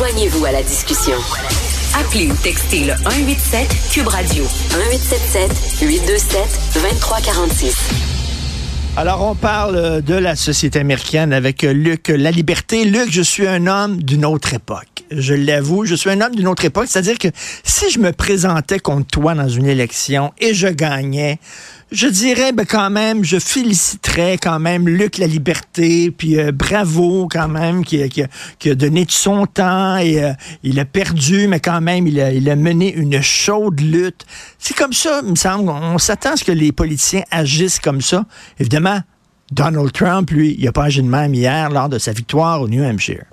Joignez-vous à la discussion. Appelez ou textez le 187 Cube Radio 1877 827 2346. Alors, on parle de la société américaine avec Luc La Liberté. Luc, je suis un homme d'une autre époque. Je l'avoue, je suis un homme d'une autre époque. C'est-à-dire que si je me présentais contre toi dans une élection et je gagnais, je dirais ben, quand même, je féliciterais quand même Luc La Liberté, puis euh, bravo quand même, qui, a donné de son temps et euh, il a perdu, mais quand même, il a, il a mené une chaude lutte. C'est comme ça, il me semble. On s'attend à ce que les politiciens agissent comme ça. Évidemment, Donald Trump, lui, il n'a pas agi de même hier lors de sa victoire au New Hampshire.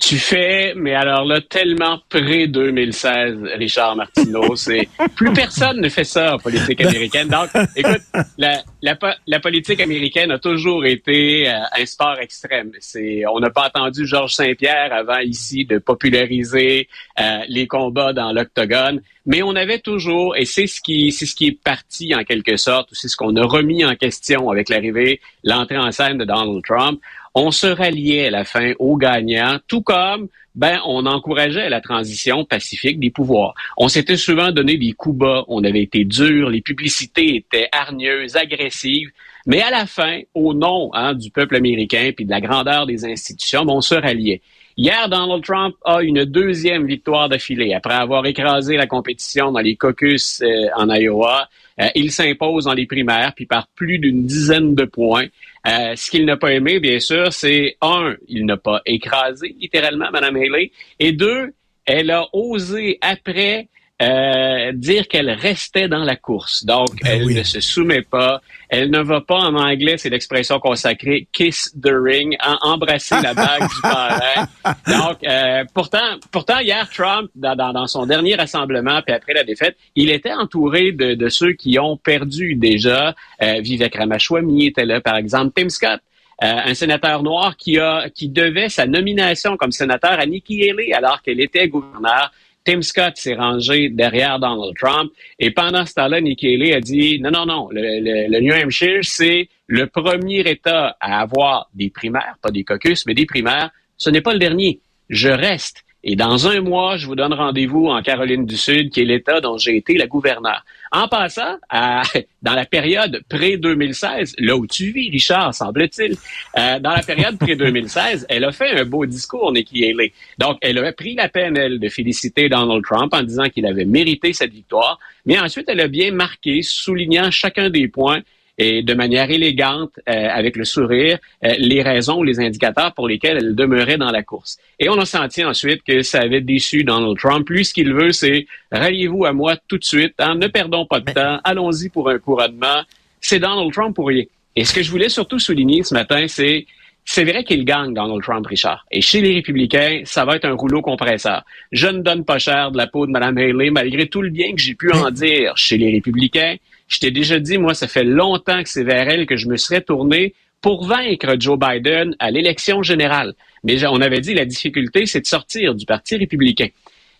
Tu fais, mais alors là, tellement pré-2016, Richard Martineau, c'est plus personne ne fait ça en politique américaine. Donc, écoute, la, la, la politique américaine a toujours été euh, un sport extrême. C'est, on n'a pas entendu Georges Saint-Pierre avant ici de populariser euh, les combats dans l'octogone, mais on avait toujours, et c'est ce qui, c'est ce qui est parti en quelque sorte, c'est ce qu'on a remis en question avec l'arrivée, l'entrée en scène de Donald Trump on se ralliait à la fin aux gagnants, tout comme ben on encourageait la transition pacifique des pouvoirs. On s'était souvent donné des coups bas, on avait été dur, les publicités étaient hargneuses, agressives, mais à la fin, au nom hein, du peuple américain puis de la grandeur des institutions, ben, on se ralliait. Hier, Donald Trump a une deuxième victoire d'affilée. Après avoir écrasé la compétition dans les caucus euh, en Iowa, euh, il s'impose dans les primaires, puis par plus d'une dizaine de points. Euh, ce qu'il n'a pas aimé, bien sûr, c'est un, il n'a pas écrasé littéralement Mme Haley, et deux, elle a osé après euh, dire qu'elle restait dans la course. Donc, ben elle ne se soumet pas. Elle ne va pas en anglais, c'est l'expression consacrée, kiss the ring, embrasser la bague du parrain. Donc, euh, pourtant, pourtant hier, Trump, dans, dans, son dernier rassemblement, puis après la défaite, il était entouré de, de ceux qui ont perdu déjà. Euh, Vivek Ramaswamy était là, par exemple, Tim Scott. Euh, un sénateur noir qui a qui devait sa nomination comme sénateur à Nikki Haley alors qu'elle était gouverneure. Tim Scott s'est rangé derrière Donald Trump. Et pendant ce temps-là, Nikki Haley a dit, non, non, non, le, New Hampshire, c'est le premier État à avoir des primaires, pas des caucus, mais des primaires. Ce n'est pas le dernier. Je reste. Et dans un mois, je vous donne rendez-vous en Caroline du Sud, qui est l'État dont j'ai été la gouverneure. En passant, à, dans la période pré-2016, là où tu vis, Richard, semble-t-il, euh, dans la période pré-2016, elle a fait un beau discours, Nikki Haley. Donc, elle a pris la peine, elle, de féliciter Donald Trump en disant qu'il avait mérité cette victoire, mais ensuite, elle a bien marqué, soulignant chacun des points et de manière élégante, euh, avec le sourire, euh, les raisons ou les indicateurs pour lesquels elle demeurait dans la course. Et on a senti ensuite que ça avait déçu Donald Trump. Lui, ce qu'il veut, c'est ralliez-vous à moi tout de suite, hein, ne perdons pas de temps, allons-y pour un couronnement. C'est Donald Trump pour rien. Et ce que je voulais surtout souligner ce matin, c'est c'est vrai qu'il gagne, Donald Trump, Richard. Et chez les républicains, ça va être un rouleau compresseur. Je ne donne pas cher de la peau de Mme Haley, malgré tout le bien que j'ai pu en dire chez les républicains. Je t'ai déjà dit, moi, ça fait longtemps que c'est vers elle que je me serais tourné pour vaincre Joe Biden à l'élection générale. Mais on avait dit la difficulté, c'est de sortir du Parti républicain.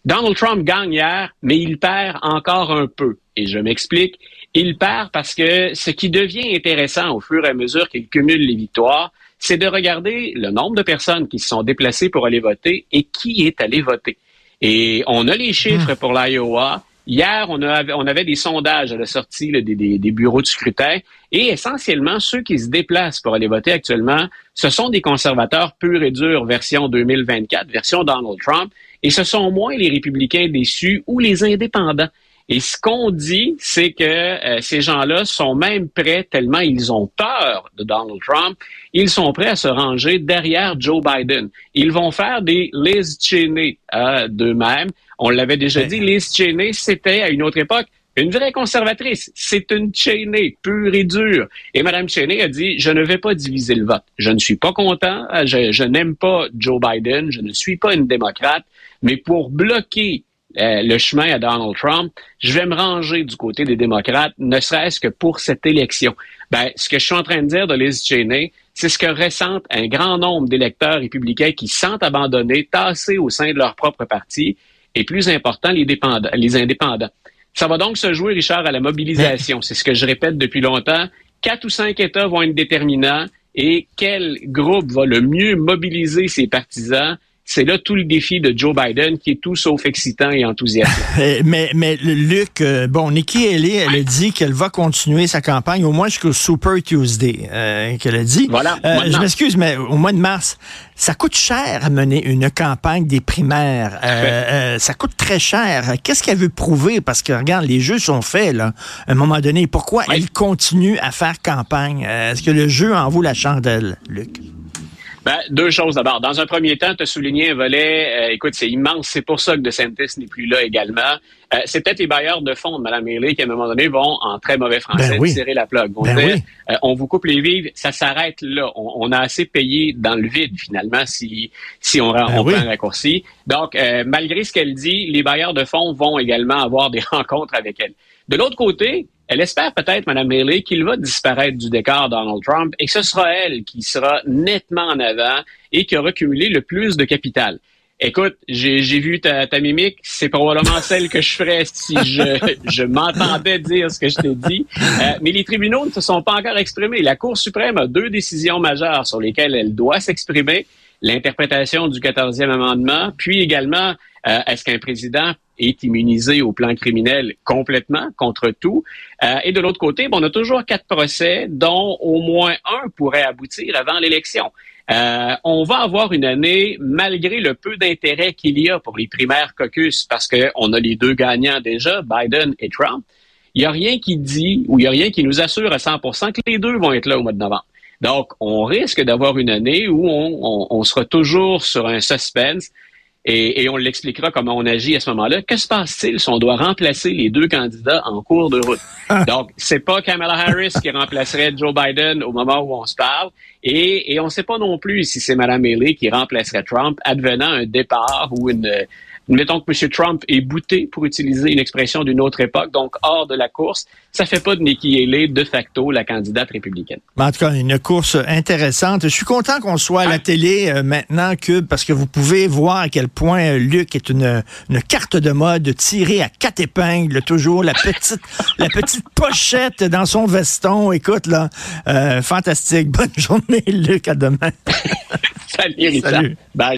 Donald Trump gagne hier, mais il perd encore un peu. Et je m'explique. Il perd parce que ce qui devient intéressant au fur et à mesure qu'il cumule les victoires, c'est de regarder le nombre de personnes qui se sont déplacées pour aller voter et qui est allé voter. Et on a les chiffres hmm. pour l'Iowa. Hier, on avait, on avait des sondages à la sortie des, des, bureaux de scrutin et essentiellement, ceux qui se déplacent pour aller voter actuellement, ce sont des conservateurs purs et durs version 2024, version Donald Trump, et ce sont moins les républicains déçus ou les indépendants. Et ce qu'on dit, c'est que euh, ces gens-là sont même prêts, tellement ils ont peur de Donald Trump, ils sont prêts à se ranger derrière Joe Biden. Ils vont faire des Liz Cheney euh, d'eux-mêmes on l'avait déjà dit, Liz Cheney, c'était à une autre époque une vraie conservatrice. C'est une Cheney pure et dure. Et Mme Cheney a dit, je ne vais pas diviser le vote. Je ne suis pas content. Je, n'aime pas Joe Biden. Je ne suis pas une démocrate. Mais pour bloquer euh, le chemin à Donald Trump, je vais me ranger du côté des démocrates, ne serait-ce que pour cette élection. Ben, ce que je suis en train de dire de Liz Cheney, c'est ce que ressentent un grand nombre d'électeurs républicains qui sentent abandonnés, tassés au sein de leur propre parti et plus important, les, les indépendants. Ça va donc se jouer, Richard, à la mobilisation. C'est ce que je répète depuis longtemps. Quatre ou cinq États vont être déterminants et quel groupe va le mieux mobiliser ses partisans? C'est là tout le défi de Joe Biden qui est tout sauf excitant et enthousiasmant. Euh, mais, mais Luc, euh, bon, Nikki Haley, elle a dit qu'elle va continuer sa campagne au moins jusqu'au Super Tuesday, euh, qu'elle a dit. Voilà. je m'excuse, mais au mois de mars, ça coûte cher à mener une campagne des primaires. ça coûte très cher. Qu'est-ce qu'elle veut prouver? Parce que, regarde, les jeux sont faits, là, à un moment donné. Pourquoi elle continue à faire campagne? Est-ce que le jeu en vaut la chandelle, Luc? Ben, deux choses d'abord. Dans un premier temps, tu as souligné un volet, euh, écoute, c'est immense, c'est pour ça que DeSantis n'est plus là également. Euh, c'est peut-être les bailleurs de fonds de Mme Haley qui, à un moment donné, vont, en très mauvais français, ben tirer la plug. Ben euh, on vous coupe les vives, ça s'arrête là. On, a assez payé dans le vide, finalement, si, si on, ben on prend un raccourci. Donc, malgré ce qu'elle dit, les bailleurs de fonds vont également avoir des rencontres avec elle. De l'autre côté, elle espère peut-être, Mme Haley, qu'il va disparaître du décor Donald Trump et que ce sera elle qui sera nettement en avant et qui aura cumulé le plus de capital. Écoute, j'ai vu ta, ta mimique, c'est probablement celle que je ferais si je, je m'entendais dire ce que je t'ai dit. Euh, mais les tribunaux ne se sont pas encore exprimés. La Cour suprême a deux décisions majeures sur lesquelles elle doit s'exprimer. L'interprétation du 14e amendement, puis également, euh, est-ce qu'un président est immunisé au plan criminel complètement contre tout? Euh, et de l'autre côté, bon, on a toujours quatre procès dont au moins un pourrait aboutir avant l'élection. Euh, on va avoir une année, malgré le peu d'intérêt qu'il y a pour les primaires caucus, parce qu'on a les deux gagnants déjà, Biden et Trump, il n'y a rien qui dit, ou il n'y a rien qui nous assure à 100% que les deux vont être là au mois de novembre. Donc, on risque d'avoir une année où on sera toujours sur un suspense et, on l'expliquera comment on agit à ce moment-là. Que se passe-t-il si on doit remplacer les deux candidats en cours de route? Ah. Donc, c'est pas Kamala Harris qui remplacerait Joe Biden au moment où on se parle. Et, et on ne sait pas non plus si c'est Mme Haley qui remplacerait Trump advenant un départ ou une, mettons que M. Trump est bouté, pour utiliser une expression d'une autre époque, donc hors de la course, ça fait pas de Nikki Haley de facto la candidate républicaine. En tout cas, une course intéressante. Je suis content qu'on soit à la télé euh, maintenant, Cube, parce que vous pouvez voir à quel point euh, Luc est une, une carte de mode tirée à quatre épingles, toujours la petite, la petite pochette dans son veston. Écoute, là, euh, fantastique. Bonne journée, Luc. À demain. Salut, Richard. Salut. Bye.